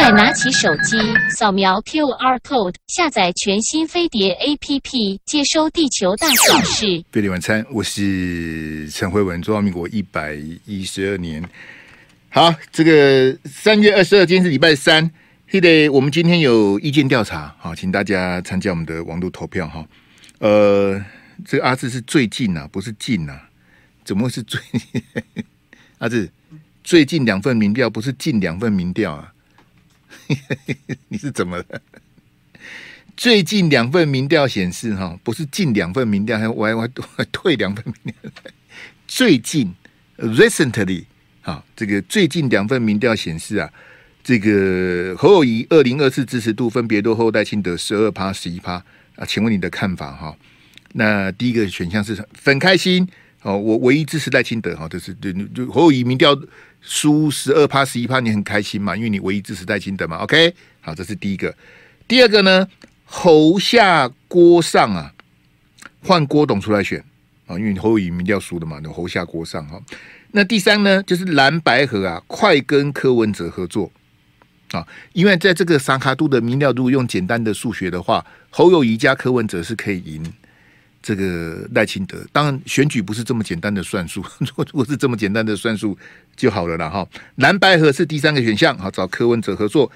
快拿起手机，扫描 QR code，下载全新飞碟 APP，接收地球大小事。飞碟晚餐，我是陈慧文，中华民国一百一十二年。好，这个三月二十二，今天是礼拜三。记得我们今天有意见调查，好，请大家参加我们的网络投票哈。呃，这个阿志是最近呐、啊，不是近呐、啊，怎么会是最？阿志最近两份民调不是近两份民调啊？你是怎么了？最近两份民调显示哈，不是近两份民调，还我还我还退两份民调。最近 recently 啊，这个最近两份民调显示啊。这个侯友谊二零二四支持度分别落后赖清德十二趴、十一趴啊，请问你的看法哈？那第一个选项是很开心哦，我唯一支持赖清德哈，就是对就侯友谊民调输十二趴、十一趴，你很开心嘛？因为你唯一支持戴金德嘛。OK，好，这是第一个。第二个呢，侯下郭上啊，换郭董出来选啊，因为侯友宜民调输的嘛，那侯下郭上哈。那第三呢，就是蓝白合啊，快跟柯文哲合作。啊，因为在这个三卡度的民调，如果用简单的数学的话，侯友谊加柯文哲是可以赢这个赖清德。当然，选举不是这么简单的算术，如 果如果是这么简单的算术就好了啦。哈。蓝白合是第三个选项，好，找柯文哲合作。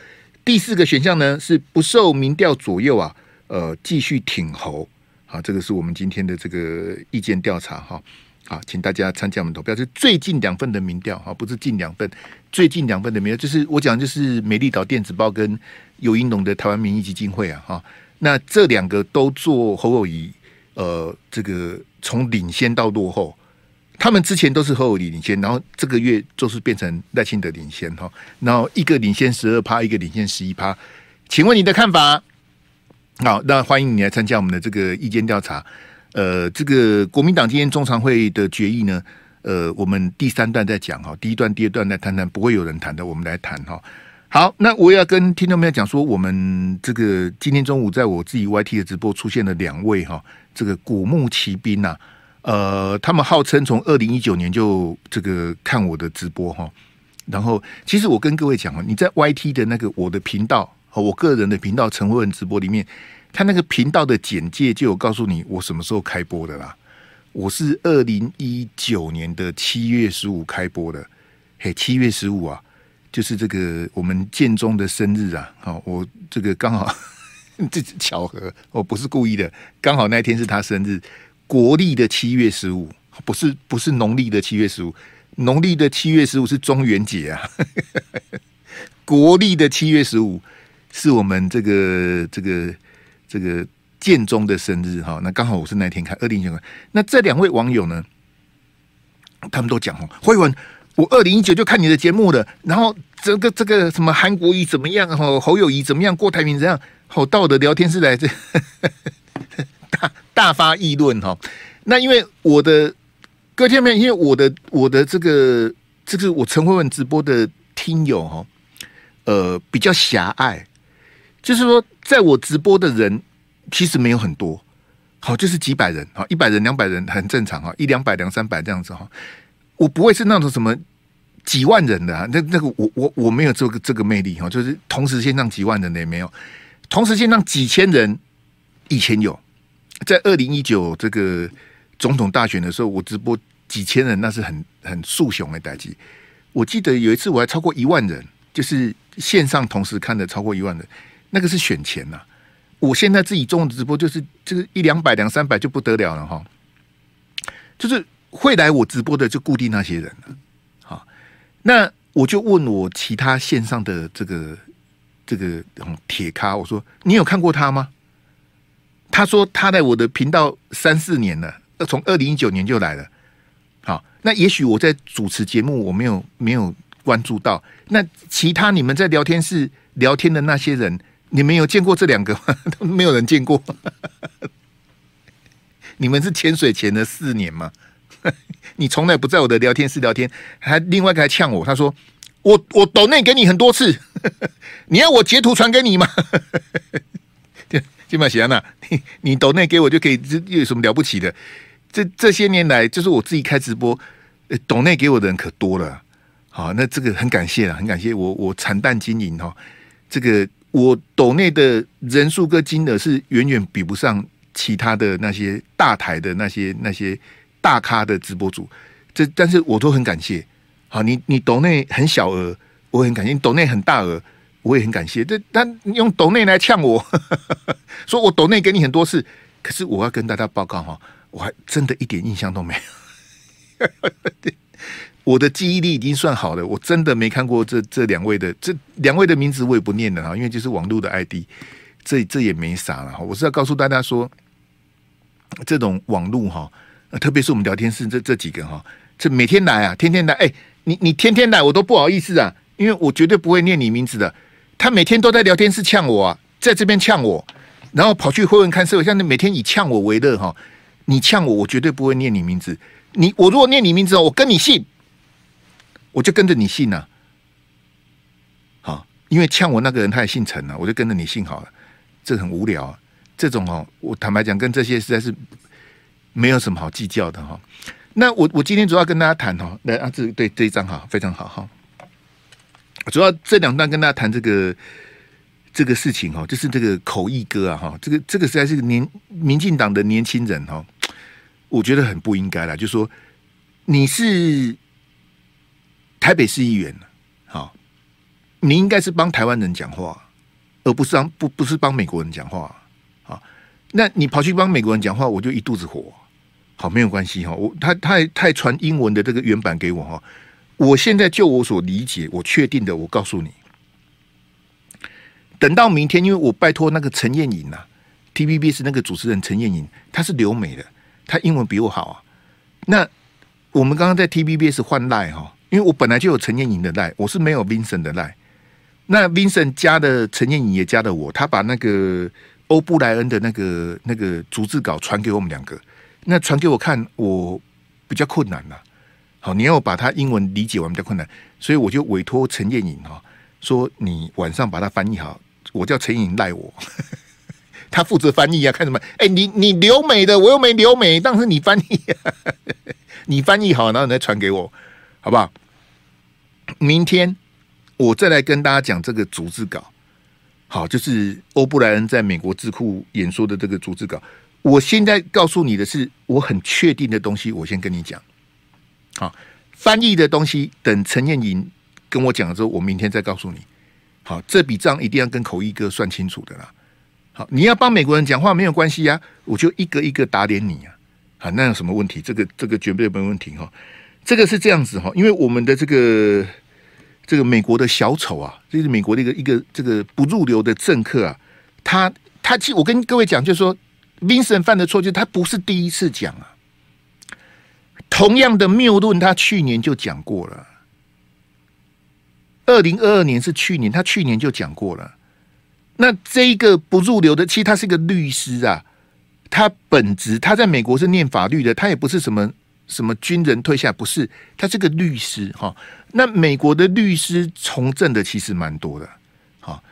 第四个选项呢是不受民调左右啊，呃，继续挺侯。好，这个是我们今天的这个意见调查哈。好，请大家参加我们投票，是最近两份的民调哈，不是近两份，最近两份的民调，就是我讲就是美丽岛电子报跟游盈隆的台湾民意基金会啊哈，那这两个都做侯友宜，呃，这个从领先到落后，他们之前都是侯友领先，然后这个月就是变成赖清德领先哈，然后一个领先十二趴，一个领先十一趴，请问你的看法？好，那欢迎你来参加我们的这个意见调查。呃，这个国民党今天中常会的决议呢，呃，我们第三段再讲哈，第一段、第二段在谈谈，不会有人谈的，我们来谈哈。好，那我要跟听众朋友讲说，我们这个今天中午在我自己 YT 的直播出现了两位哈，这个古墓奇兵呐，呃，他们号称从二零一九年就这个看我的直播哈，然后其实我跟各位讲啊，你在 YT 的那个我的频道和我个人的频道陈慧文直播里面。他那个频道的简介就有告诉你我什么时候开播的啦。我是二零一九年的七月十五开播的，嘿，七月十五啊，就是这个我们建中的生日啊。好，我这个刚好 这是巧合，我不是故意的，刚好那天是他生日，国历的七月十五，不是不是农历的七月十五，农历的七月十五是中元节啊，国历的七月十五是我们这个这个。这个建中的生日哈，那刚好我是那天看二零九。那这两位网友呢，他们都讲哦，会文，我二零一九就看你的节目了。然后这个这个什么韩国瑜怎么样？哈，侯友谊怎么样？郭台铭怎样？好，到我的聊天室来这 大大发议论哈。那因为我的各位听众，因为我的我的这个这个我陈慧文直播的听友哈，呃，比较狭隘。就是说，在我直播的人其实没有很多，好，就是几百人，好，一百人、两百人很正常哈，一两百、两三百这样子哈。我不会是那种什么几万人的，那那个我我我没有这个这个魅力哈，就是同时线上几万人的也没有，同时线上几千人以前有，在二零一九这个总统大选的时候，我直播几千人，那是很很数雄的代志。我记得有一次我还超过一万人，就是线上同时看的超过一万人。那个是选前呐，我现在自己中文直播就是就是一两百两三百就不得了了哈，就是会来我直播的就固定那些人了，好，那我就问我其他线上的这个这个铁咖，我说你有看过他吗？他说他在我的频道三四年了，从二零一九年就来了，好，那也许我在主持节目我没有没有关注到，那其他你们在聊天室聊天的那些人。你们有见过这两个吗？没有人见过。你们是潜水潜了四年吗？你从来不在我的聊天室聊天，还另外一个还呛我，他说我我抖内给你很多次，你要我截图传给你吗？金马喜安娜，你你抖内给我就可以，这又有什么了不起的？这这些年来，就是我自己开直播，抖内给我的人可多了。好，那这个很感谢了，很感谢我我惨淡经营哈。这个我抖内的人数跟金额是远远比不上其他的那些大台的那些那些大咖的直播主，这但是我都很感谢。好，你你抖内很小额，我很感谢；抖内很大额，我也很感谢。这但用抖内来呛我，说我抖内给你很多次，可是我要跟大家报告哈，我还真的一点印象都没有。我的记忆力已经算好了，我真的没看过这这两位的这两位的名字，我也不念了哈，因为就是网络的 ID，这这也没啥了哈。我是要告诉大家说，这种网络哈，特别是我们聊天室这这几个哈，这每天来啊，天天来，哎，你你天天来，我都不好意思啊，因为我绝对不会念你名字的。他每天都在聊天室呛我啊，在这边呛我，然后跑去会问看社会，像你每天以呛我为乐哈，你呛我，我绝对不会念你名字。你我如果念你名字，我跟你姓。我就跟着你姓呐，好，因为呛我那个人他也姓陈啊，我就跟着你姓好了。这很无聊，啊这种哦，我坦白讲，跟这些实在是没有什么好计较的哈。那我我今天主要跟大家谈哈，来啊，这对这一张哈非常好哈。主要这两段跟大家谈这个这个事情哈，就是这个口译哥啊哈，这个这个实在是年民进党的年轻人哈，我觉得很不应该啦，就说你是。台北市议员，好，你应该是帮台湾人讲话，而不是帮不不是帮美国人讲话，啊，那你跑去帮美国人讲话，我就一肚子火，好，没有关系哈，我他他还他还传英文的这个原版给我哈，我现在就我所理解，我确定的，我告诉你，等到明天，因为我拜托那个陈燕颖呐，TVBS 那个主持人陈燕颖，她是留美的，她英文比我好啊，那我们刚刚在 TVBS 换赖哈。因为我本来就有陈燕颖的赖，我是没有 Vincent 的赖。那 Vincent 加的陈燕颖也加的我，他把那个欧布莱恩的那个那个逐字稿传给我们两个。那传给我看，我比较困难呐。好，你要把他英文理解完比较困难，所以我就委托陈燕颖哈，说你晚上把它翻译好。我叫陈颖赖我，他负责翻译啊，看什么？哎，你你留美的，我又没留美，当时你翻译，你翻译好，然后你再传给我，好不好？明天我再来跟大家讲这个逐字稿，好，就是欧布莱恩在美国智库演说的这个逐字稿。我现在告诉你的是我很确定的东西，我先跟你讲。好，翻译的东西等陈燕莹跟我讲了之后，我明天再告诉你。好，这笔账一定要跟口译哥算清楚的啦。好，你要帮美国人讲话没有关系呀，我就一个一个打脸你啊。啊，那有什么问题？这个这个绝对没问题哈。这个是这样子哈，因为我们的这个这个美国的小丑啊，就是美国的一个一个这个不入流的政客啊，他他其实我跟各位讲，就是说，Vincent 犯的错，就是他不是第一次讲啊，同样的谬论，他去年就讲过了，二零二二年是去年，他去年就讲过了。那这一个不入流的，其实他是个律师啊，他本职他在美国是念法律的，他也不是什么。什么军人退下不是？他是个律师哈。那美国的律师从政的其实蛮多的。好，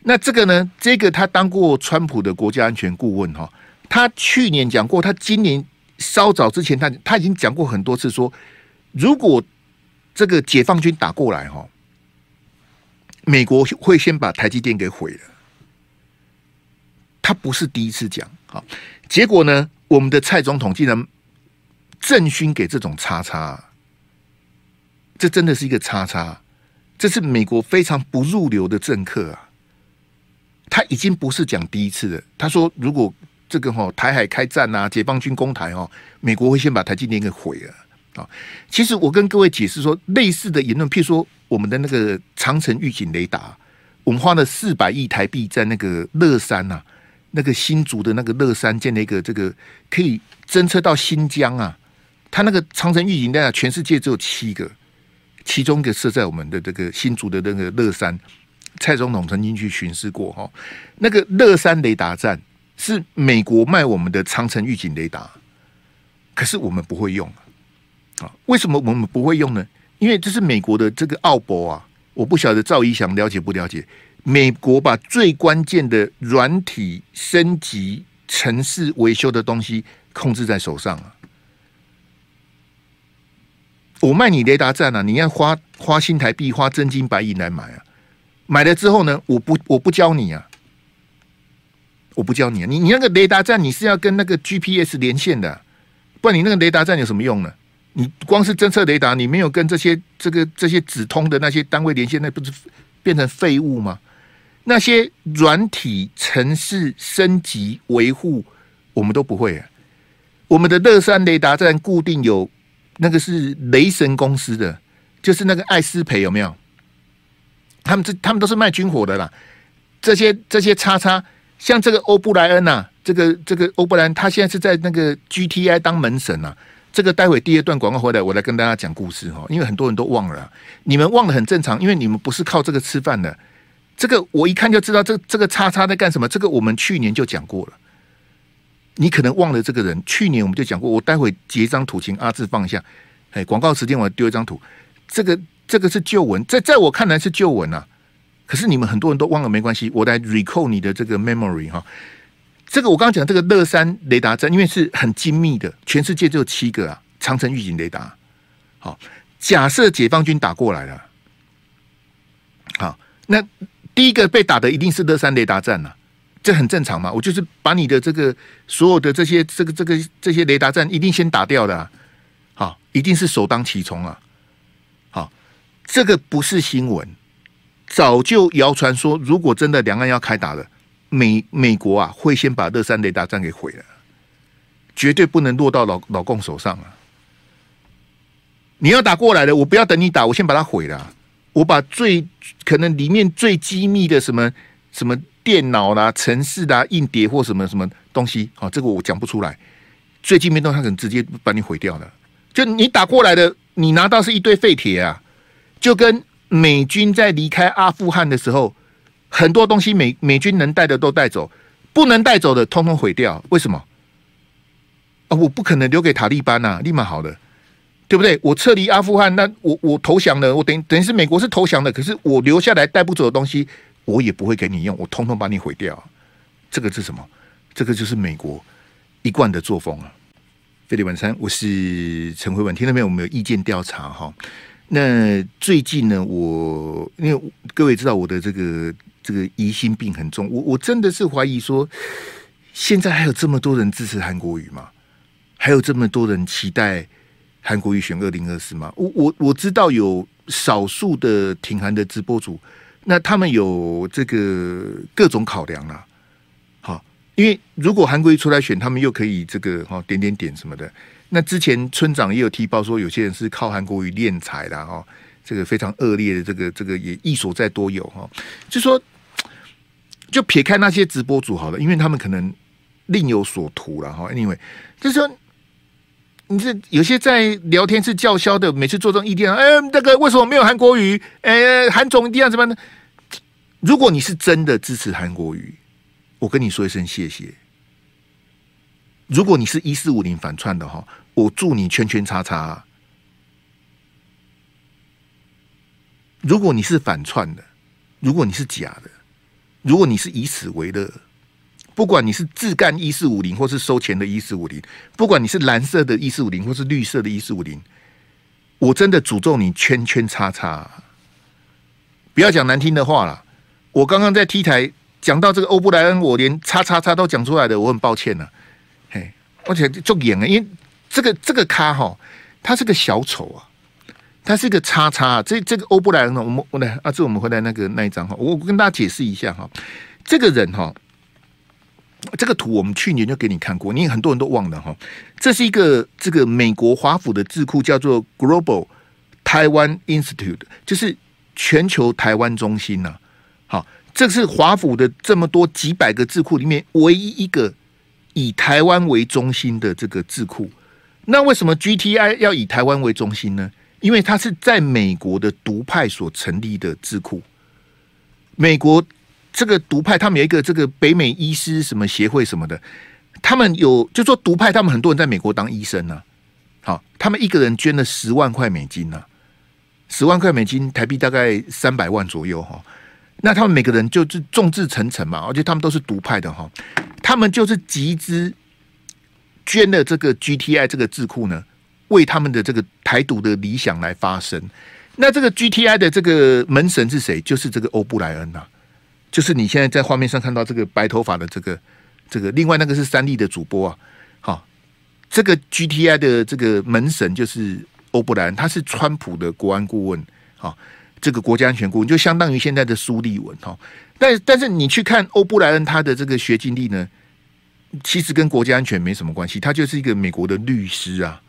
那这个呢？这个他当过川普的国家安全顾问哈。他去年讲过，他今年稍早之前他他已经讲过很多次说，如果这个解放军打过来哈，美国会先把台积电给毁了。他不是第一次讲。好，结果呢？我们的蔡总统竟然。政勋给这种叉叉，这真的是一个叉叉，这是美国非常不入流的政客啊！他已经不是讲第一次了。他说，如果这个哈台海开战啊，解放军攻台哦，美国会先把台积电给毁了啊！其实我跟各位解释说，类似的言论，譬如说我们的那个长城预警雷达，我们花了四百亿台币在那个乐山呐，那个新竹的那个乐山建了一个这个可以侦测到新疆啊。他那个长城预警雷达，全世界只有七个，其中一个设在我们的这个新竹的那个乐山，蔡总统曾经去巡视过哈。那个乐山雷达站是美国卖我们的长城预警雷达，可是我们不会用啊。为什么我们不会用呢？因为这是美国的这个奥博啊，我不晓得赵一翔了解不了解？美国把最关键的软体升级、城市维修的东西控制在手上啊。我卖你雷达站啊，你要花花新台币、花真金白银来买啊！买了之后呢，我不我不教你啊，我不教你啊，你你那个雷达站你是要跟那个 GPS 连线的，不然你那个雷达站有什么用呢？你光是侦测雷达，你没有跟这些这个这些直通的那些单位连线，那不是变成废物吗？那些软体城市升级维护，我们都不会啊。我们的乐山雷达站固定有那个是雷神公司的，就是那个艾斯培有没有？他们这他们都是卖军火的啦。这些这些叉叉，像这个欧布莱恩呐、这个这个欧布莱恩，他现在是在那个 GTI 当门神呐、这个待会第二段广告回来，我来跟大家讲故事哈，因为很多人都忘了、你们忘了很正常，因为你们不是靠这个吃饭的。这个我一看就知道，这这个叉叉在干什么？这个我们去年就讲过了，你可能忘了这个人。去年我们就讲过，我待会截一张图，请阿志放一下。哎，广告时间我丢一张图，这个这个是旧闻，在在我看来是旧闻啊。可是你们很多人都忘了，没关系，我来 recall 你的这个 memory 哈。这个我刚刚讲这个乐山雷达站，因为是很精密的，全世界只有七个啊，长城预警雷达。好，假设解放军打过来了，好，那。第一个被打的一定是乐山雷达站呐，这很正常嘛。我就是把你的这个所有的这些这个这个这些雷达站一定先打掉的，好，一定是首当其冲啊。好，这个不是新闻，早就谣传说，如果真的两岸要开打了，美美国啊会先把乐山雷达站给毁了，绝对不能落到老老共手上啊。你要打过来了，我不要等你打，我先把它毁了。我把最可能里面最机密的什么什么电脑啦、城市啦、硬碟或什么什么东西，好，这个我讲不出来。最机密东西，他可能直接把你毁掉了。就你打过来的，你拿到是一堆废铁啊！就跟美军在离开阿富汗的时候，很多东西美美军能带的都带走，不能带走的通通毁掉。为什么？啊，我不可能留给塔利班呐，立马好的。对不对？我撤离阿富汗，那我我投降了，我等等于是美国是投降的，可是我留下来带不走的东西，我也不会给你用，我通通把你毁掉。这个是什么？这个就是美国一贯的作风啊！飞利晚餐，我是陈慧文，听到没有？我们有意见调查哈。那最近呢，我因为各位知道我的这个这个疑心病很重，我我真的是怀疑说，现在还有这么多人支持韩国瑜吗？还有这么多人期待？韩国瑜选二零二四吗？我我我知道有少数的挺韩的直播主，那他们有这个各种考量啦。因为如果韩国瑜出来选，他们又可以这个哈点点点什么的。那之前村长也有提报说，有些人是靠韩国瑜敛财的哈，这个非常恶劣的，这个这个也一所在多有哈。就说，就撇开那些直播主好了，因为他们可能另有所图了哈。Anyway，就说。你是有些在聊天室叫嚣的，每次做这种意见，哎，那个为什么没有韩国瑜？哎，韩总一定要怎么呢？如果你是真的支持韩国瑜，我跟你说一声谢谢。如果你是一四五零反串的哈，我祝你圈圈叉叉。如果你是反串的，如果你是假的，如果你是以此为乐。不管你是自干一四五零，或是收钱的一四五零，不管你是蓝色的一四五零，或是绿色的一四五零，我真的诅咒你圈圈叉叉。不要讲难听的话了。我刚刚在 T 台讲到这个欧布莱恩，我连叉叉叉都讲出来的，我很抱歉呢。嘿，而且就演了，因为这个这个咖哈，他是个小丑啊，他是个叉叉。这这个欧布莱恩呢，我们我来啊，这我们回来那个那一张哈，我跟大家解释一下哈，这个人哈。这个图我们去年就给你看过，你很多人都忘了哈。这是一个这个美国华府的智库，叫做 Global Taiwan Institute，就是全球台湾中心呐。好，这是华府的这么多几百个智库里面唯一一个以台湾为中心的这个智库。那为什么 GTI 要以台湾为中心呢？因为它是在美国的独派所成立的智库，美国。这个独派，他们有一个这个北美医师什么协会什么的，他们有就说独派，他们很多人在美国当医生呢、啊。好，他们一个人捐了十万块美金呢、十万块美金台币大概三百万左右哈。那他们每个人就是众志成城嘛，而且他们都是独派的哈，他们就是集资捐了这个 GTI 这个智库呢，为他们的这个台独的理想来发声。那这个 GTI 的这个门神是谁？就是这个欧布莱恩呐、就是你现在在画面上看到这个白头发的这个这个，另外那个是三立的主播啊。好，这个 GTI 的这个门神就是欧布莱恩，他是川普的国安顾问，好，这个国家安全顾问就相当于现在的苏利文哈。但但是你去看欧布莱恩他的这个学经历呢，其实跟国家安全没什么关系，他就是一个美国的律师啊。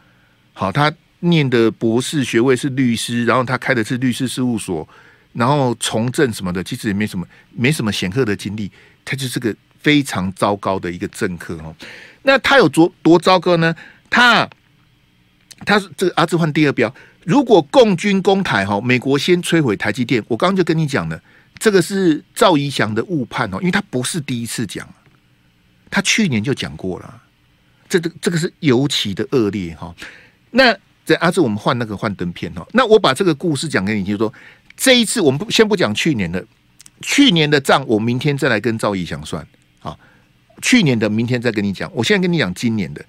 好，他。念的博士学位是律师，然后他开的是律师事务所，然后从政什么的，其实也没什么没什么显赫的经历，他就是个非常糟糕的一个政客哦。那他有多多糟糕呢？他他是这个阿兹换第二标，如果共军攻台哈，美国先摧毁台积电，我刚刚就跟你讲了，这个是赵怡翔的误判哦，因为他不是第一次讲，他去年就讲过了，这个这个是尤其的恶劣哈。那在阿志，我们换那个幻灯片哈。那我把这个故事讲给你，就是说这一次我们不先不讲去年的，去年的账我明天再来跟赵怡翔算啊。去年的明天再跟你讲，我现在跟你讲今年的。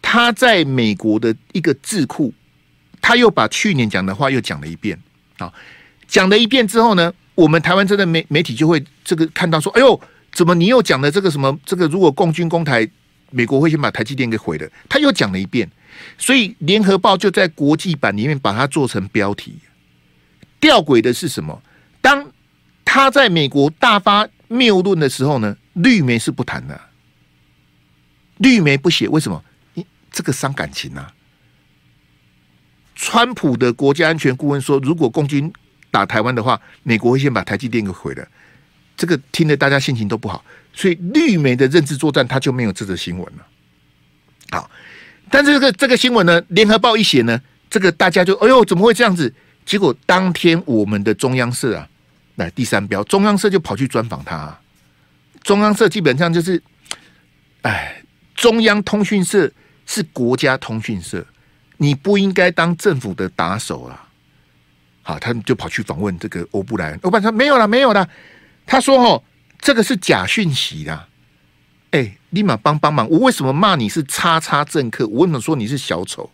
他在美国的一个智库，他又把去年讲的话又讲了一遍啊。讲了一遍之后呢，我们台湾真的媒媒体就会这个看到说，哎呦，怎么你又讲了这个什么？这个如果共军攻台，美国会先把台积电给毁了。他又讲了一遍。所以，《联合报》就在国际版里面把它做成标题。吊诡的是什么？当他在美国大发谬论的时候呢，绿媒是不谈的，绿媒不写，为什么？这个伤感情啊！川普的国家安全顾问说，如果共军打台湾的话，美国会先把台积电给毁了。这个听得大家心情都不好，所以绿媒的认知作战，他就没有这则新闻了。好。但是这个这个新闻呢，联合报一写呢，这个大家就哎呦，怎么会这样子？结果当天我们的中央社啊，来第三标，中央社就跑去专访他啊。中央社基本上就是，哎，中央通讯社是国家通讯社，你不应该当政府的打手啊。好，他们就跑去访问这个欧布莱恩，欧布莱恩说没有了，没有了。他说哦，这个是假讯息啦。哎、立马帮帮忙！我为什么骂你是叉叉政客？我为什么说你是小丑？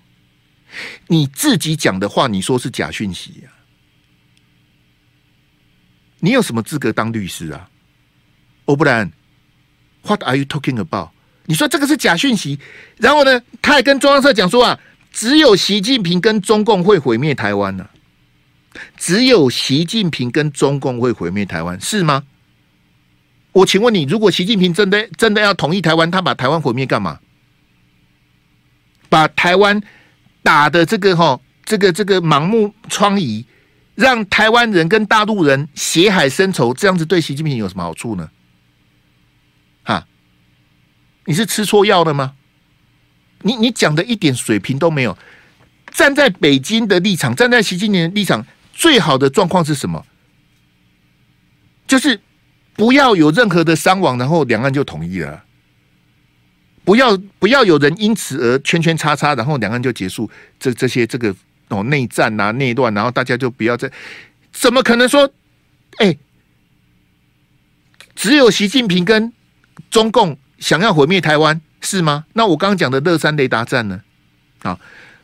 你自己讲的话，你说是假讯息呀、啊？你有什么资格当律师啊？欧布莱恩，What are you talking about？你说这个是假讯息，然后呢，他还跟中央社讲说啊，只有习近平跟中共会毁灭台湾呢、只有习近平跟中共会毁灭台湾，是吗？我请问你，如果习近平真的真的要统一台湾，他把台湾毁灭干嘛？把台湾打的这个哈，这个这个盲目疮痍，让台湾人跟大陆人血海深仇，这样子对习近平有什么好处呢？哈，你是吃错药了吗？你你讲的一点水平都没有。站在北京的立场，站在习近平的立场，最好的状况是什么？就是。不要有任何的伤亡，然后两岸就统一了。不要不要有人因此而圈圈叉叉，然后两岸就结束这这些这个哦内战啊内乱，然后大家就不要再，怎么可能说，哎，只有习近平跟中共想要毁灭台湾是吗？那我刚刚讲的乐山雷达站呢？啊，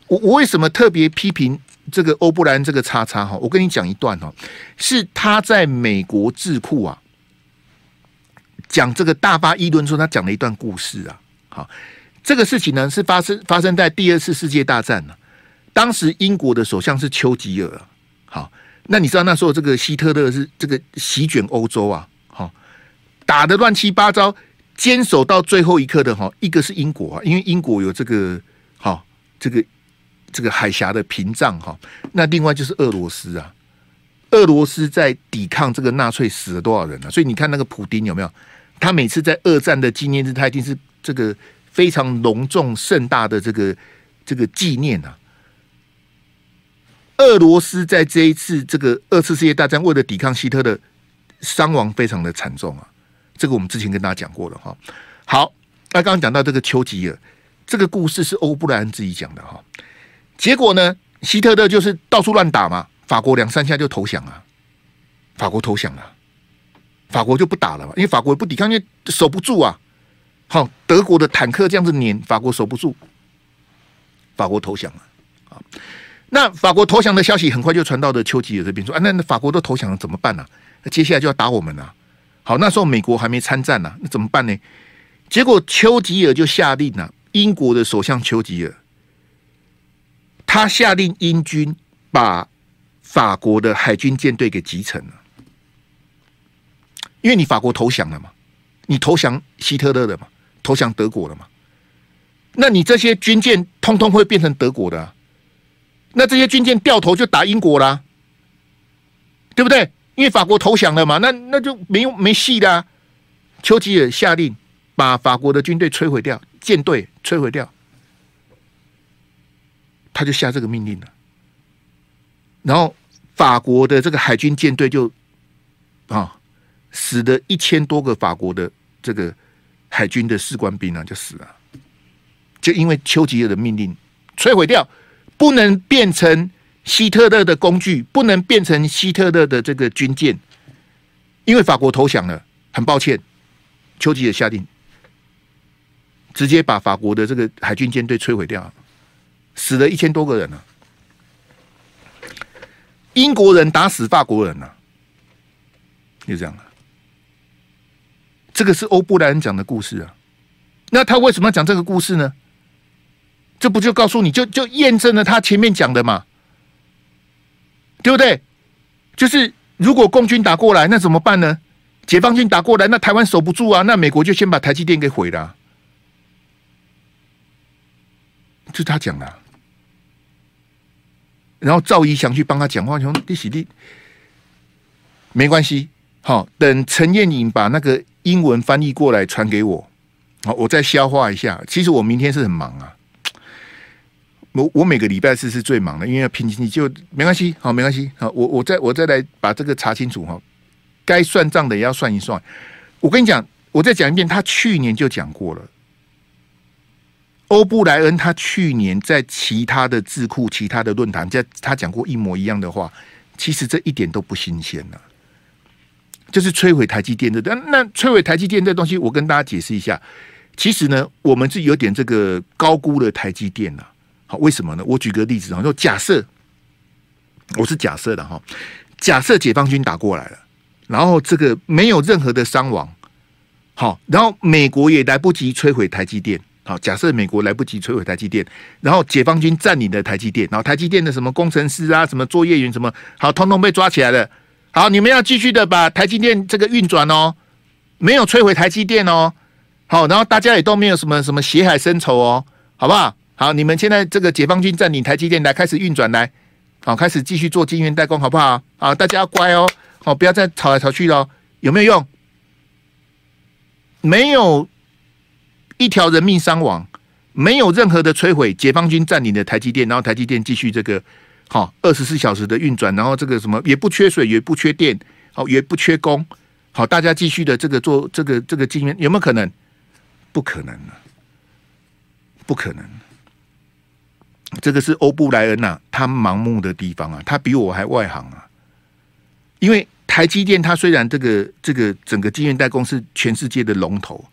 我我为什么特别批评这个欧布莱恩这个叉叉哈？我跟你讲一段哈，是他在美国智库啊。讲这个大发议论说，他讲了一段故事啊。好，这个事情呢是发生发生在第二次世界大战呢。当时英国的首相是丘吉尔。好，那你知道那时候这个希特勒是这个席卷欧洲啊。好，打得乱七八糟，坚守到最后一刻的哈，一个是英国啊，因为英国有这个哈这个这个海峡的屏障哈。那另外就是俄罗斯啊，俄罗斯在抵抗这个纳粹死了多少人啊？所以你看那个普丁有没有？他每次在二战的纪念日，他一定是这个非常隆重盛大的这个这个纪念啊。俄罗斯在这一次这个二次世界大战为了抵抗希特勒，伤亡非常的惨重啊。这个我们之前跟大家讲过了哈。好，那刚刚讲到这个丘吉尔，这个故事是欧布莱恩自己讲的哈。结果呢，希特勒就是到处乱打嘛，法国两三下就投降了，法国投降了。法国就不打了嘛，因为法国不抵抗，因为守不住啊。好，德国的坦克这样子碾，法国守不住，法国投降了。啊，那法国投降的消息很快就传到了丘吉尔这边，说啊，那那法国都投降了怎么办呢、啊？那接下来就要打我们了、好，那时候美国还没参战呢、啊，那怎么办呢？结果丘吉尔就下令了、啊，英国的首相丘吉尔，他下令英军把法国的海军舰队给击沉了，因为你法国投降了嘛，你投降希特勒了嘛，投降德国了嘛，那你这些军舰通通会变成德国的、啊。那这些军舰掉头就打英国啦，对不对？因为法国投降了嘛，那那就没有没戏的。丘吉尔下令把法国的军队摧毁掉，舰队摧毁掉，他就下这个命令了。然后法国的这个海军舰队就啊，死了一千多个法国的这个海军的士官兵啊，就死了，就因为丘吉尔的命令摧毁掉。不能变成希特勒的工具，不能变成希特勒的这个军舰，因为法国投降了。很抱歉，丘吉尔下令，直接把法国的这个海军舰队摧毁掉，死了一千多个人呢。英国人打死法国人了，就这样了。这个是欧布莱恩讲的故事啊。那他为什么要讲这个故事呢？这不就告诉你就就验证了他前面讲的嘛，对不对？就是如果共军打过来，那怎么办呢？解放军打过来，那台湾守不住啊，那美国就先把台积电给毁了啊。就他讲的。然后赵一翔去帮他讲话，说：“你你没关系，好，等陈彦颖把那个英文翻译过来传给我，好，我再消化一下。其实我明天是很忙啊。”我我每个礼拜四是最忙的，因为要拼经济，就没关系，好，没关系，好，我我再我再来把这个查清楚哈，该算账的也要算一算。我跟你讲，我再讲一遍，他去年就讲过了，欧布莱恩他去年在其他的智库、其他的论坛，在他讲过一模一样的话，其实这一点都不新鲜了，就是摧毁台积电的。那那摧毁台积电这东西，我跟大家解释一下，其实呢，我们是有点这个高估了台积电了。为什么呢？我举个例子啊，就假设我是假设的哈，假设解放军打过来了，然后这个没有任何的伤亡，好，然后美国也来不及摧毁台积电，好，假设美国来不及摧毁台积电，然后解放军占领了台积电，然后台积电的什么工程师啊、什么作业员什么，好，通通被抓起来了。好，你们要继续的把台积电这个运转哦，没有摧毁台积电哦，好，然后大家也都没有什么什么血海深仇哦，好不好？好，你们现在这个解放军占领台积电来开始运转来，好，开始继续做晶圆代工，好不好？啊，大家要乖哦，好，不要再吵来吵去了，有没有用？没有一条人命伤亡，没有任何的摧毁，解放军占领的台积电，然后台积电继续这个好二十四小时的运转，然后这个什么也不缺水，也不缺电，好，也不缺工，好，大家继续的这个做这个这个晶圆，有没有可能？不可能了，不可能。这个是欧布莱恩呐、他盲目的地方啊，他比我还外行啊。因为台积电，它虽然这个这个整个晶圆代工是全世界的龙头，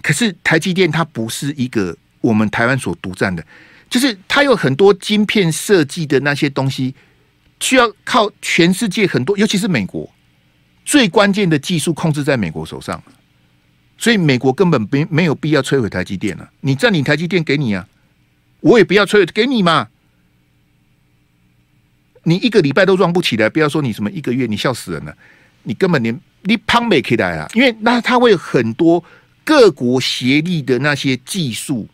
可是台积电它不是一个我们台湾所独占的，就是它有很多晶片设计的那些东西，需要靠全世界很多，尤其是美国最关键的技术控制在美国手上，所以美国根本没没有必要摧毁台积电了、啊。你占领台积电给你啊。我也不要催给你嘛，你一个礼拜都装不起来，不要说你什么一个月，你笑死人了。你根本连你胖没起来啊，因为那他会很多各国协力的那些技术、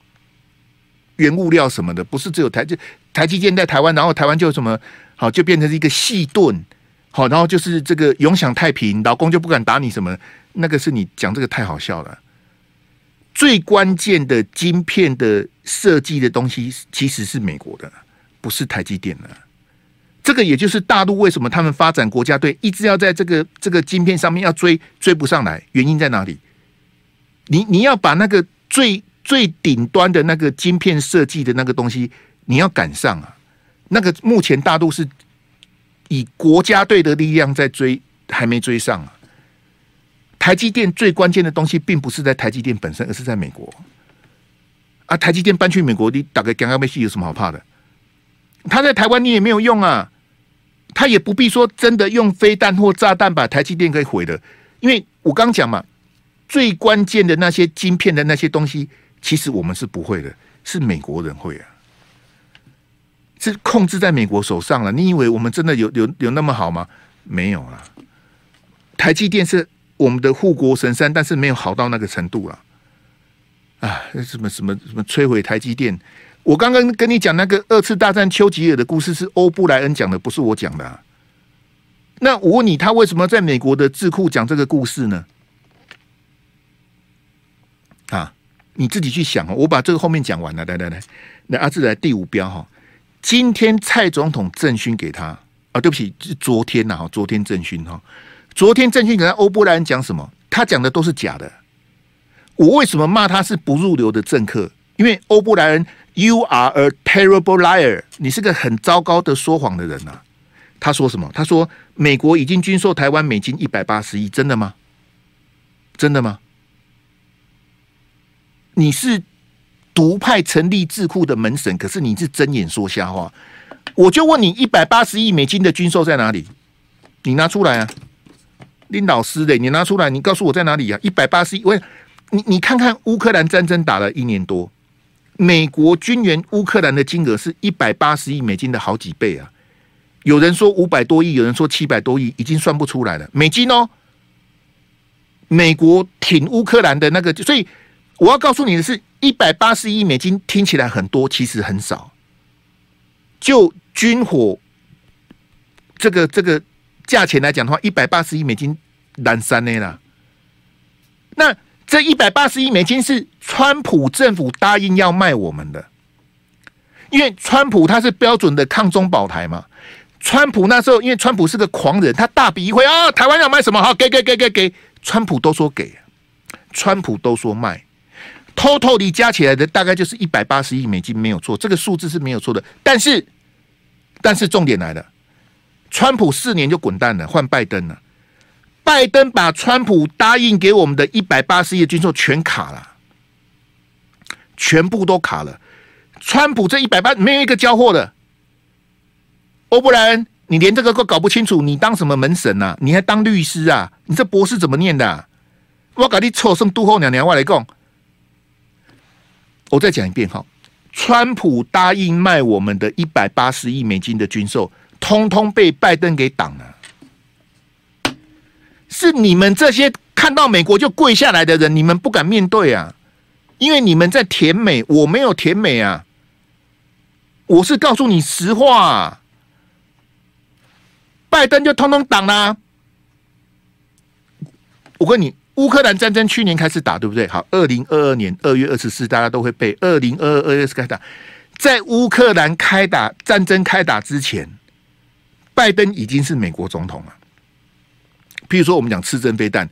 原物料什么的，不是只有台积台积电在台湾，然后台湾就什么好就变成一个细盾，好，然后就是这个永享太平，老公就不敢打你什么，那个是你讲这个太好笑了。最关键的晶片的设计的东西其实是美国的，不是台积电的。这个也就是大陆为什么他们发展国家队一直要在这个这个晶片上面要追追不上来，原因在哪里？你你要把那个最最顶端的那个晶片设计的那个东西，你要赶上啊！那个目前大陆是以国家队的力量在追，还没追上啊。台积电最关键的东西，并不是在台积电本身，而是在美国。啊，台积电搬去美国，你打个刚刚没戏，有什么好怕的？他在台湾你也没有用啊，他也不必说真的用飞弹或炸弹把台积电给毁了，因为我刚讲嘛，最关键的那些晶片的那些东西，其实我们是不会的，是美国人会啊，是控制在美国手上了。你以为我们真的有有有那么好吗？没有啊，台积电是我们的护国神山，但是没有好到那个程度了。啊，什么什么什么摧毁台积电？我刚刚跟你讲那个二次大战丘吉尔的故事是欧布莱恩讲的，不是我讲的。那我问你，他为什么在美国的智库讲这个故事呢？啊，你自己去想。我把这个后面讲完了，来来来，那阿志来第五标哈。今天蔡总统赠勋给他啊，对不起，是昨天呐哈，昨天赠勋哈，昨天赠勋给他，欧布莱恩讲什么？他讲的都是假的。我为什么骂他是不入流的政客？因为欧布莱恩。You are a terrible liar！你是个很糟糕的说谎的人呐、他说什么？他说美国已经军售台湾美金一百八十亿，真的吗？真的吗？你是独派成立智库的门神，可是你是睁眼说瞎话。我就问你，一百八十亿美金的军售在哪里？你拿出来啊！林老师的，你拿出来，你告诉我在哪里啊？一百八十亿，喂，你你看看乌克兰战争打了一年多。美国军援乌克兰的金额是一百八十亿美金的好几倍啊！有人说五百多亿，有人说七百多亿，已经算不出来了。美金哦，美国挺乌克兰的那个，所以我要告诉你的是，一百八十亿美金听起来很多，其实很少。就军火这个这个价钱来讲的话，一百八十亿美金难三呢啦。那。这一百八十亿美金是川普政府答应要卖我们的，因为川普他是标准的抗中保台嘛。川普那时候，因为川普是个狂人，他大笔一挥啊，台湾要卖什么？好，给给给给给，川普都说给，川普都说卖，totally 加起来的大概就是一百八十亿美金，没有错，这个数字是没有错的。但是，但是重点来了，川普四年就滚蛋了，换拜登了。拜登把川普答应给我们的一百八十亿军售全卡了，全部都卡了。川普这一百八没有一个交货的。欧布莱恩，你连这个都搞不清楚，你当什么门神啊？你还当律师啊？你这博士怎么念的啊？我搞你臭生杜后娘娘，我来讲。我再讲一遍哈，川普答应卖我们的一百八十亿美金的军售，通通被拜登给挡了。是你们这些看到美国就跪下来的人，你们不敢面对啊，因为你们在舔美，我没有舔美啊，我是告诉你实话，拜登就通通挡啦。我问你，乌克兰战争去年开始打，对不对？好，二零二二年二月二十四，大家都会背。二零二二二月开始打，在乌克兰开打战争开打之前，拜登已经是美国总统了。譬如说，我们讲刺针飞弹，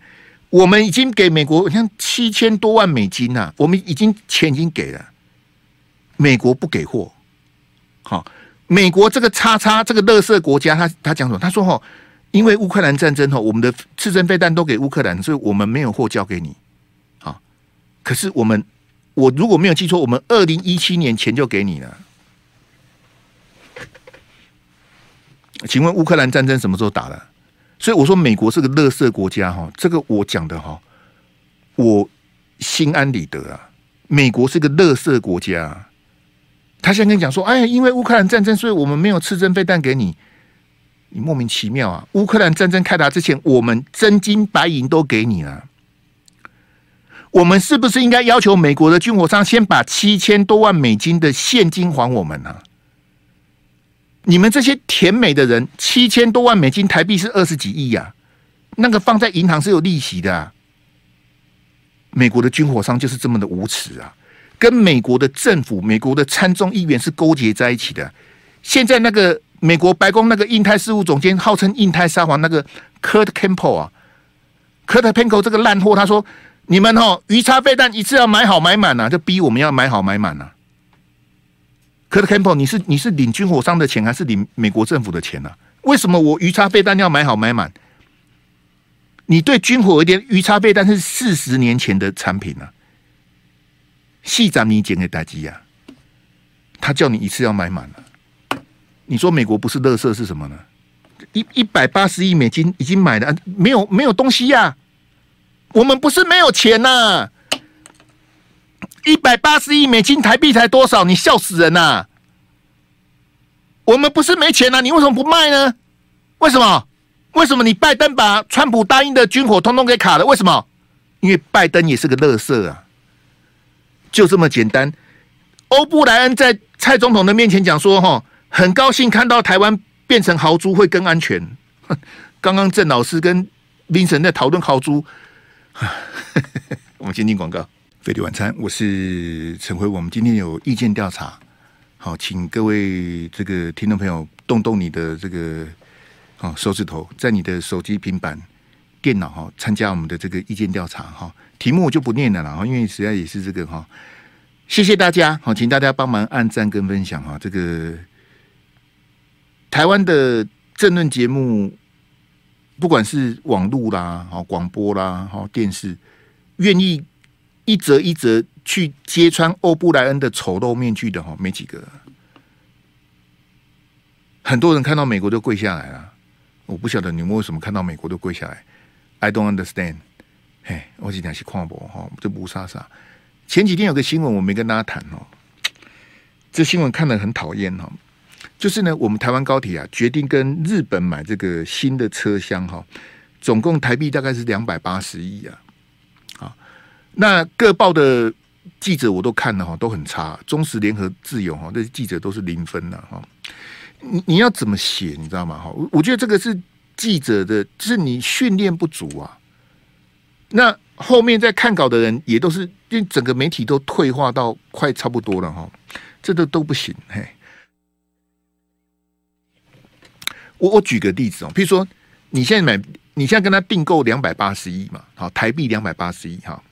我们已经给美国像七千多万美金呐、我们已经钱已经给了，美国不给货。好，美国这个叉叉这个乐色国家，他他讲什么？他说：“哈，因为乌克兰战争哈，我们的刺针飞弹都给乌克兰，所以我们没有货交给你。”好，可是我们我如果没有记错，我们二零一七年前就给你了。请问乌克兰战争什么时候打的？所以我说美国是个垃圾国家哈，这个我讲的哈，我心安理得啊。美国是个垃圾国家，他现在跟你讲说，哎，因为乌克兰战争，所以我们没有刺针飞弹给你，你莫名其妙啊！乌克兰战争开打之前，我们真金白银都给你了，我们是不是应该要求美国的军火商先把七千多万美金的现金还我们呢、你们这些甜美的人，七千多万美金台币是二十几亿呀，那个放在银行是有利息的。美国的军火商就是这么的无耻啊，跟美国的政府、美国的参众议员是勾结在一起的。现在那个美国白宫那个印太事务总监，号称印太沙皇那个 Kurt Campbell 啊，Kurt Campbell 这个烂货，他说：“你们哦，鱼叉飞弹一次要买好买满呐，就逼我们要买好买满呐。”可是 Campbell，你是你是领军火商的钱，还是领美国政府的钱呢、啊？为什么我鱼叉飞弹要买好买满？你对军火一点鱼叉飞弹是四十年前的产品啊。细长你捡给打击呀，他叫你一次要买满了。你说美国不是乐色是什么呢？一一百八十亿美金已经买了，没有没有东西呀、啊。我们不是没有钱呐、啊，一百八十亿美金台币才多少？你笑死人呐、啊！我们不是没钱呐、啊，你为什么不卖呢？为什么？为什么你拜登把川普答应的军火通通给卡了？为什么？因为拜登也是个乐色啊，就这么简单。欧布莱恩在蔡总统的面前讲说：“哈，很高兴看到台湾变成豪猪会更安全。”刚刚郑老师跟林神在讨论豪猪。我们先进广告，飞碟晚餐，我是陈辉。我们今天有意见调查，好，请各位这个听众朋友动动你的这个好手指头，在你的手机、平板、电脑哈，参加我们的这个意见调查哈。题目我就不念了啦，因为实在也是这个哈。谢谢大家，好，请大家帮忙按赞跟分享哈。这个台湾的政论节目。不管是网络啦、好广播啦、好电视，愿意一则一则去揭穿欧布莱恩的丑陋面具的哈，没几个。很多人看到美国就跪下来了，我不晓得你们为什么看到美国都跪下来。I don't understand。嘿，我今天是跨博哈，这不杀杀。前几天有个新闻，我没跟大家谈哦。这新闻看得很讨厌哈。就是呢，我们台湾高铁啊，决定跟日本买这个新的车厢哈，总共台币大概是两百八十亿。啊，那各报的记者我都看了哈，都很差。中时、联合、自由哈，这些记者都是零分的哈。你你要怎么写，你知道吗？哈，我觉得这个是记者的，是你训练不足啊。那后面在看稿的人也都是，因为整个媒体都退化到快差不多了哈，这都都不行嘿。我我举个例子哦，譬如说，你现在买，你现在跟他订购两百八十亿嘛，好，台币两百八十亿哈，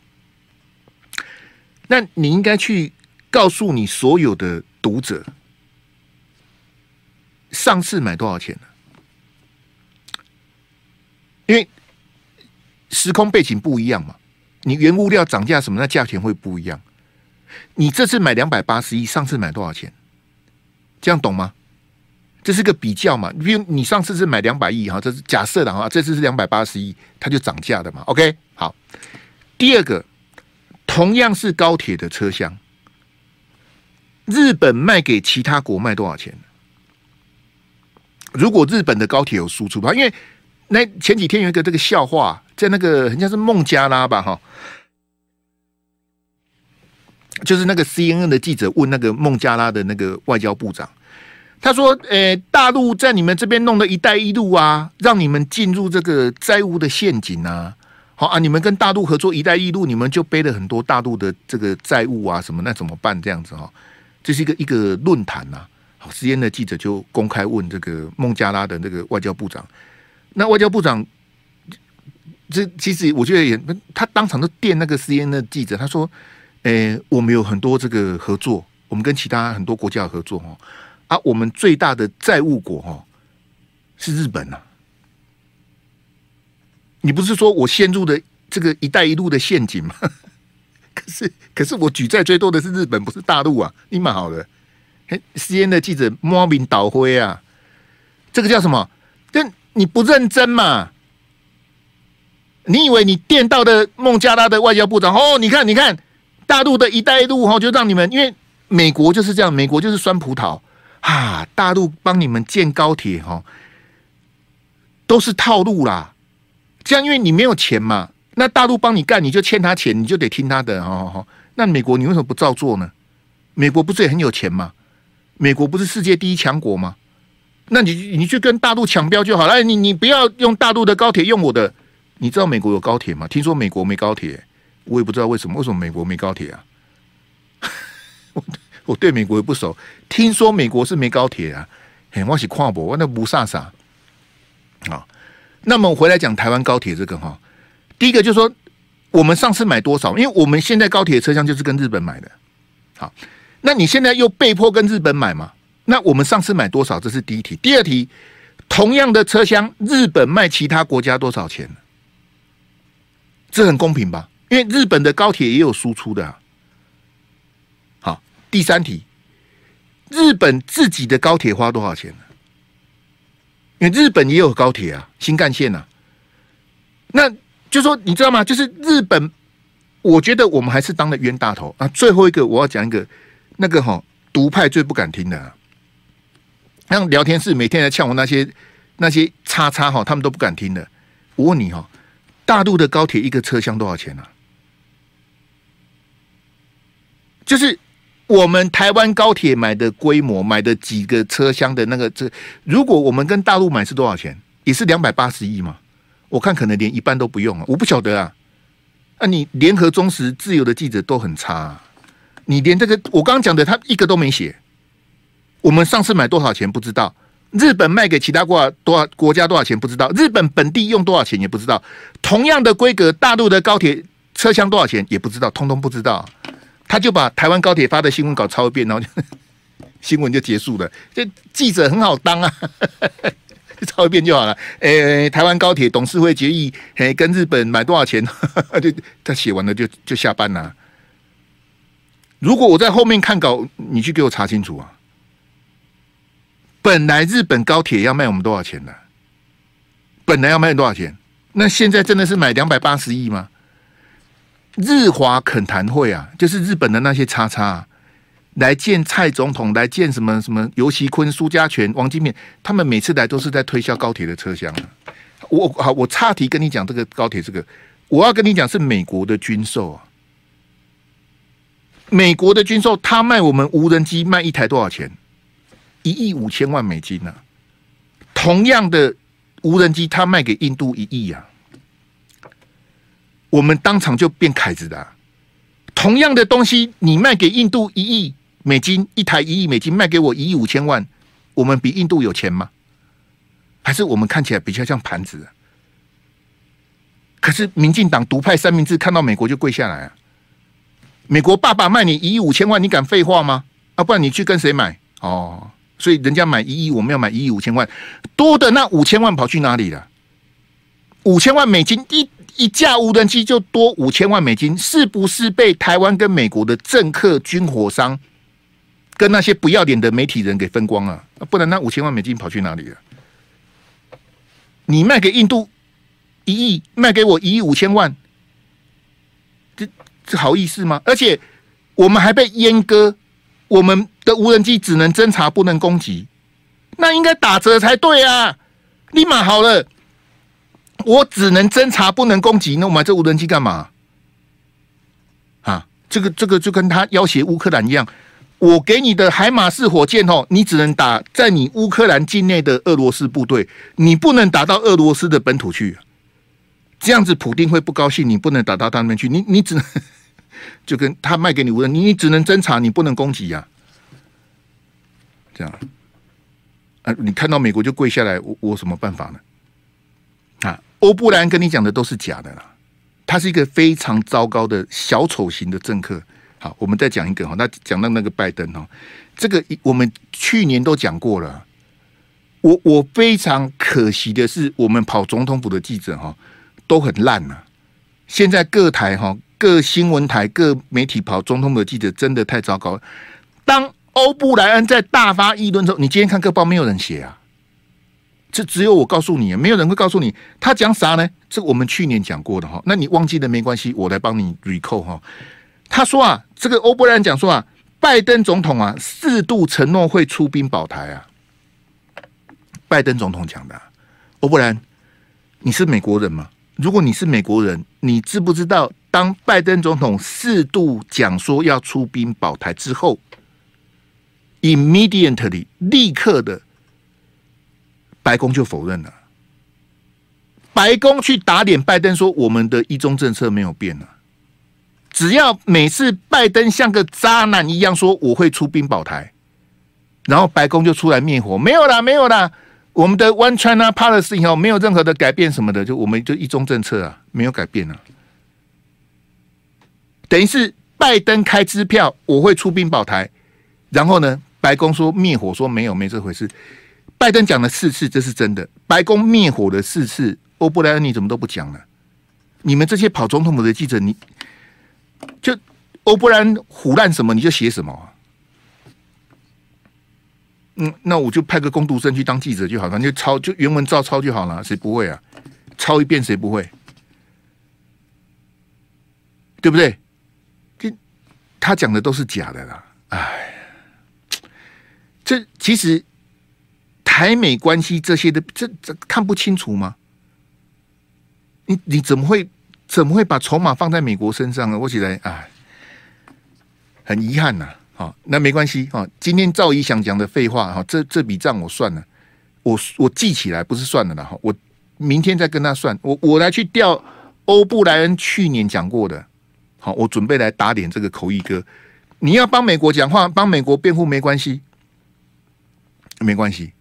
那你应该去告诉你所有的读者，上次买多少钱呢？因为时空背景不一样嘛，你原物料涨价什么，那价钱会不一样。你这次买两百八十亿，上次买多少钱？这样懂吗？这是个比较嘛？比如你上次是买两百亿哈，这是假设的哈，这次是两百八十亿，它就涨价的嘛。OK，好。第二个，同样是高铁的车厢，日本卖给其他国卖多少钱？如果日本的高铁有输出的话，因为那前几天有一个这个笑话，在那个人家是孟加拉吧哈，就是那个 CNN 的记者问那个孟加拉的那个外交部长。他说：“诶、大陆在你们这边弄的一带一路啊，让你们进入这个债务的陷阱啊！好啊，你们跟大陆合作一带一路，你们就背了很多大陆的这个债务啊，什么那怎么办？这样子哈，这是一个一个论坛呐。好，C N 的记者就公开问这个孟加拉的那个外交部长，那外交部长这其实我觉得也，他当场都电那个 C N 的记者，他说：‘诶、我们有很多这个合作，我们跟其他很多国家合作哦。’啊，我们最大的债务国哈是日本呐、你不是说我陷入的这个“一带一路”的陷阱吗？可是，可是我举债最多的是日本，不是大陆啊！你蛮好的，CNN 的记者莫名倒灰啊，这个叫什么？这你不认真嘛？你以为你电到的孟加拉的外交部长哦？你看，你看，大陆的一带一路哈，就让你们因为美国就是这样，美国就是酸葡萄。啊！大陆帮你们建高铁哈，都是套路啦。这样，因为你没有钱嘛，那大陆帮你干，你就欠他钱，你就得听他的好好好。那美国你为什么不照做呢？美国不是也很有钱吗？美国不是世界第一强国吗？那你你去跟大陆抢标就好了。你你不要用大陆的高铁，用我的。你知道美国有高铁吗？听说美国没高铁，我也不知道为什么。为什么美国没高铁啊？我对美国也不熟，听说美国是没高铁啊，嘿，我是跨博，我那不傻傻啊。那么我回来讲台湾高铁这个哈，第一个就是说，我们上次买多少？因为我们现在高铁车厢就是跟日本买的，好，那你现在又被迫跟日本买嘛？那我们上次买多少？这是第一题。第二题，同样的车厢，日本卖其他国家多少钱？这很公平吧？因为日本的高铁也有输出的啊。第三题，日本自己的高铁花多少钱呢？因为日本也有高铁啊，新干线啊。那就说你知道吗？就是日本，我觉得我们还是当了冤大头啊。最后一个我要讲一个，那个哈独派最不敢听的、啊，像聊天室每天来呛我那些那些叉叉哈，他们都不敢听的。我问你哈，大陆的高铁一个车厢多少钱呢、啊？就是我们台湾高铁买的规模，买的几个车厢的那个这，如果我们跟大陆买是多少钱？也是两百八十亿吗？我看可能连一半都不用啊！我不晓得啊。啊，你联合、忠实、自由的记者都很差，你连这个我刚刚讲的，他一个都没写。我们上次买多少钱不知道？日本卖给其他国多少国家多少钱不知道？日本本地用多少钱也不知道？同样的规格，大陆的高铁车厢多少钱也不知道，通通不知道。他就把台湾高铁发的新闻稿抄一遍，然后就 新闻就结束了。这记者很好当啊，抄一遍就好了。诶，台湾高铁董事会决议，诶，跟日本买多少钱？就他写完了就就下班了。如果我在后面看稿，你去给我查清楚啊。本来日本高铁要卖我们多少钱呢？本来要卖多少钱？那现在真的是买两百八十亿吗？日华恳谈会啊，就是日本的那些叉叉、啊、来见蔡总统，来见什么什么游锡坤、苏家全、王金冕，他们每次来都是在推销高铁的车厢。我好，我岔题跟你讲这个高铁，这个我要跟你讲是美国的军售啊。美国的军售，他卖我们无人机卖一台多少钱？一亿五千万美金呢、啊。同样的无人机，他卖给印度一亿啊。我们当场就变凯子的、同样的东西，你卖给印度一亿美金一台，一亿美金卖给我一亿五千万，我们比印度有钱吗？还是我们看起来比较像盘子、可是民进党独派三明治看到美国就跪下来啊！美国爸爸卖你一亿五千万，你敢废话吗？啊，不然你去跟谁买？哦，所以人家买一亿，我们要买一亿五千万，多的那五千万跑去哪里了？五千万美金一。一架无人机就多五千万美金，是不是被台湾跟美国的政客、军火商跟那些不要脸的媒体人给分光了？不然那五千万美金跑去哪里了？你卖给印度一亿，卖给我一亿五千万，这这好意思吗？而且我们还被阉割，我们的无人机只能侦察，不能攻击，那应该打折才对啊！立马好了。我只能侦查，不能攻击。那我买这无人机干嘛？啊，这个这个就跟他要挟乌克兰一样。我给你的海马式火箭哦，你只能打在你乌克兰境内的俄罗斯部队，你不能打到俄罗斯的本土去。这样子，普丁会不高兴。你不能打到他那边去，你你只能 就跟他卖给你无人，你只能侦查，你不能攻击呀。这样啊，你看到美国就跪下来，我我有什么办法呢？欧布兰跟你讲的都是假的啦，他是一个非常糟糕的小丑型的政客。好，我们再讲一个哈，那讲到那个拜登哈，这个我们去年都讲过了。我我非常可惜的是，我们跑总统府的记者哈都很烂呐。现在各台哈各新闻台各媒体跑总统府的记者真的太糟糕。当欧布莱恩在大发议论之后，你今天看各报没有人写啊。这只有我告诉你，没有人会告诉你他讲啥呢？这我们去年讲过的哈，那你忘记了没关系，我来帮你 recall 哈。他说啊，这个欧布兰讲说啊，拜登总统啊，四度承诺会出兵保台啊。拜登总统讲的，欧布兰，你是美国人吗？如果你是美国人，你知不知道，当拜登总统四度讲说要出兵保台之后，immediately 立刻的。白宫就否认了，白宫去打脸拜登说，我们的一中政策没有变了。只要每次拜登像个渣男一样说我会出兵保台，然后白宫就出来灭火，没有啦，没有啦，我们的 One China Policy 以后没有任何的改变什么的，就我们就一中政策啊，没有改变啊。等于是拜登开支票我会出兵保台，然后呢，白宫说灭火说没有，没这回事。拜登讲了四次，这是真的。白宫灭火了四次，欧布莱恩你怎么都不讲了？你们这些跑总统府的记者，你就欧布莱恩唬烂什么你就写什么啊？嗯，那我就派个工读生去当记者就好了，你就抄就原文照抄就好了，谁不会啊？抄一遍谁不会？对不对？这他讲的都是假的啦，哎，这其实台美关系这些的，这这看不清楚吗？你你怎么会怎么会把筹码放在美国身上呢？我起来啊，很遗憾呐。好，那没关系啊。今天赵怡想讲的废话哈，这这笔账我算了，我我记起来不是算了的哈，我明天再跟他算。我我来去调欧布莱恩去年讲过的，好，我准备来打点这个口译哥。你要帮美国讲话，帮美国辩护没关系，没关系。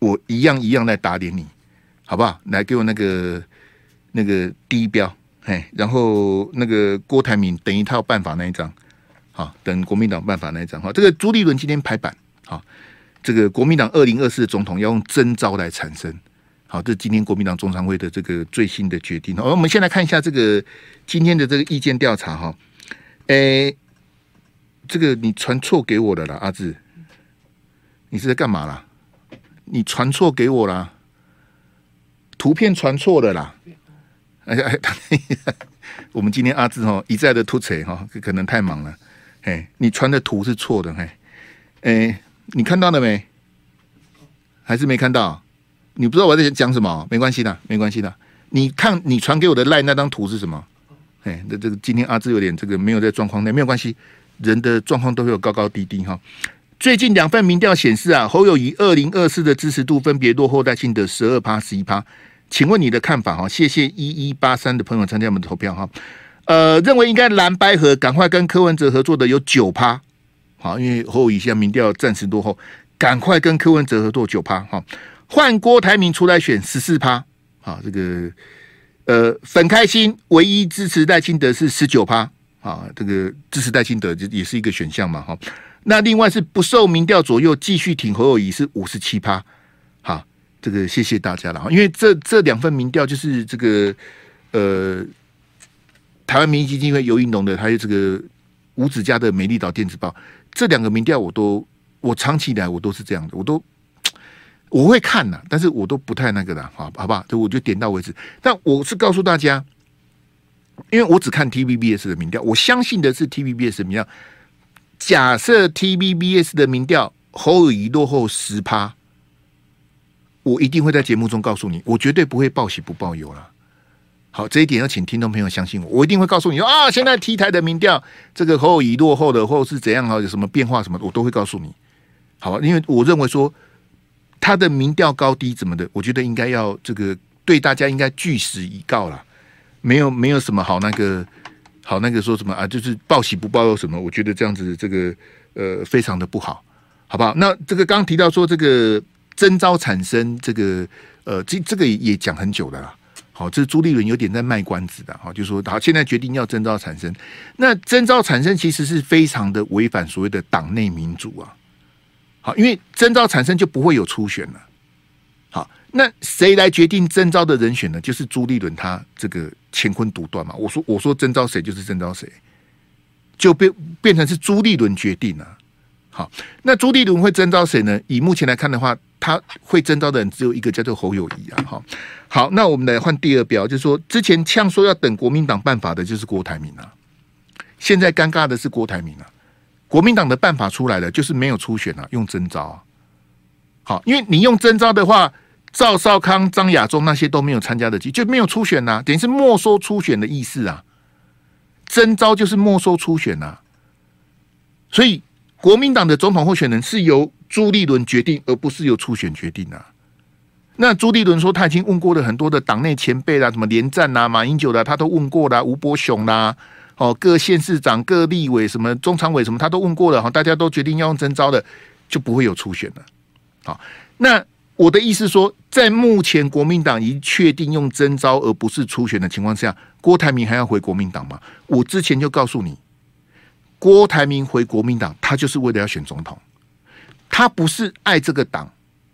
我一样一样来打点你，好不好？来给我那个那个第一标，嘿，然后那个郭台铭等一套办法那一张。啊，等国民党办法那一张哈，这个朱立伦今天拍板，好，这个国民党二零二四总统要用征召来产生，好，这是今天国民党中常会的这个最新的决定。好，我们先来看一下这个今天的这个意见调查哈，诶，这个你传错给我的了，阿志，你是在干嘛啦？你传错给我啦，图片传错了啦，哎哎，我们今天阿志哦一再的突锤哈，可能太忙了。哎，你传的图是错的，嘿，哎，你看到了没？还是没看到？你不知道我在讲什么？没关系的，没关系的。你看，你传给我的赖那张图是什么？哎，那这个今天阿志有点这个没有在状况内，没有关系，人的状况都会有高高低低哈。最近两份民调显示啊，侯友宜二零二四的支持度分别落后赖清德十二趴、十一趴。请问你的看法哈？谢谢一一八三的朋友参加我们的投票哈。呃，认为应该蓝白合赶快跟柯文哲合作的有九趴，好，因为侯友宜现在民调暂时落后，赶快跟柯文哲合作九趴，哈，换郭台铭出来选十四趴，好，这个呃粉开心唯一支持戴清德是十九趴，啊，这个支持戴清德也是一个选项嘛，哈，那另外是不受民调左右继续挺侯友宜是五十七趴，好，这个谢谢大家了，因为这这两份民调就是这个呃。台湾民意基金会游盈隆的，还有这个五子家的美丽岛电子报，这两个民调我都，我长期以来我都是这样的，我都我会看呐，但是我都不太那个的，好，好不好？就我就点到为止。但我是告诉大家，因为我只看 TVBS 的民调，我相信的是 TVBS 的民调。假设 TVBS 的民调侯友宜落后十趴，我一定会在节目中告诉你，我绝对不会报喜不报忧了。好，这一点要请听众朋友相信我，我一定会告诉你说啊，现在 T 台的民调，这个侯友宜落后的，或是怎样啊，有什么变化什么，我都会告诉你，好？因为我认为说他的民调高低怎么的，我觉得应该要这个对大家应该据实以告了，没有没有什么好那个好那个说什么啊，就是报喜不报忧什么，我觉得这样子这个呃非常的不好，好不好？那这个刚提到说这个征召产生这个呃这这个也讲很久的啦。好，这朱立伦有点在卖关子的，哈，就说好，现在决定要征召产生，那征召产生其实是非常的违反所谓的党内民主啊。好，因为征召产生就不会有初选了。好，那谁来决定征召的人选呢？就是朱立伦他这个乾坤独断嘛。我说我说征召谁就是征召谁，就变变成是朱立伦决定了。好，那朱立伦会征召谁呢？以目前来看的话。他会征召的人只有一个，叫做侯友谊啊。好，好，那我们来换第二标，就是说之前呛说要等国民党办法的，就是郭台铭啊。现在尴尬的是郭台铭啊，国民党的办法出来了，就是没有初选啊，用征召啊。好，因为你用征召的话，赵少康、张亚中那些都没有参加的机，就没有初选呐，等于是没收初选的意思啊。征召就是没收初选呐，所以国民党的总统候选人是由。朱立伦决定，而不是由初选决定啊。那朱立伦说他已经问过了很多的党内前辈啦，什么连战啦、马英九啦，他都问过了。吴伯雄啦，哦，各县市长、各立委、什么中常委什么，他都问过了。哈，大家都决定要用征召的，就不会有初选了。好，那我的意思说，在目前国民党已确定用征召而不是初选的情况下，郭台铭还要回国民党吗？我之前就告诉你，郭台铭回国民党，他就是为了要选总统。他不是爱这个党，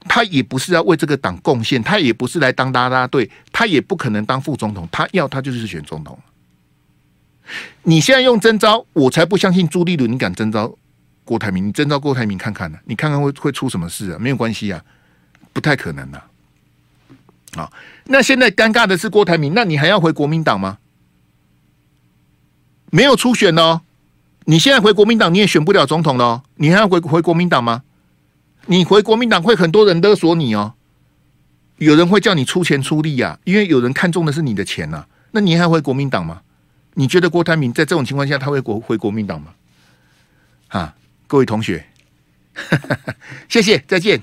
他也不是要为这个党贡献，他也不是来当拉拉队，他也不可能当副总统。他要他就是选总统。你现在用征召，我才不相信朱立伦你敢征召郭台铭，你征召郭台铭看看呢、你看看会会出什么事啊？没有关系啊，不太可能的、啊。好，那现在尴尬的是郭台铭，那你还要回国民党吗？没有初选哦，你现在回国民党你也选不了总统了，你还要回回国民党吗？你回国民党会很多人勒索你哦，有人会叫你出钱出力啊，因为有人看中的是你的钱呐、那你还回国民党吗？你觉得郭台铭在这种情况下他会国回国民党吗？啊，各位同学，谢谢，再见。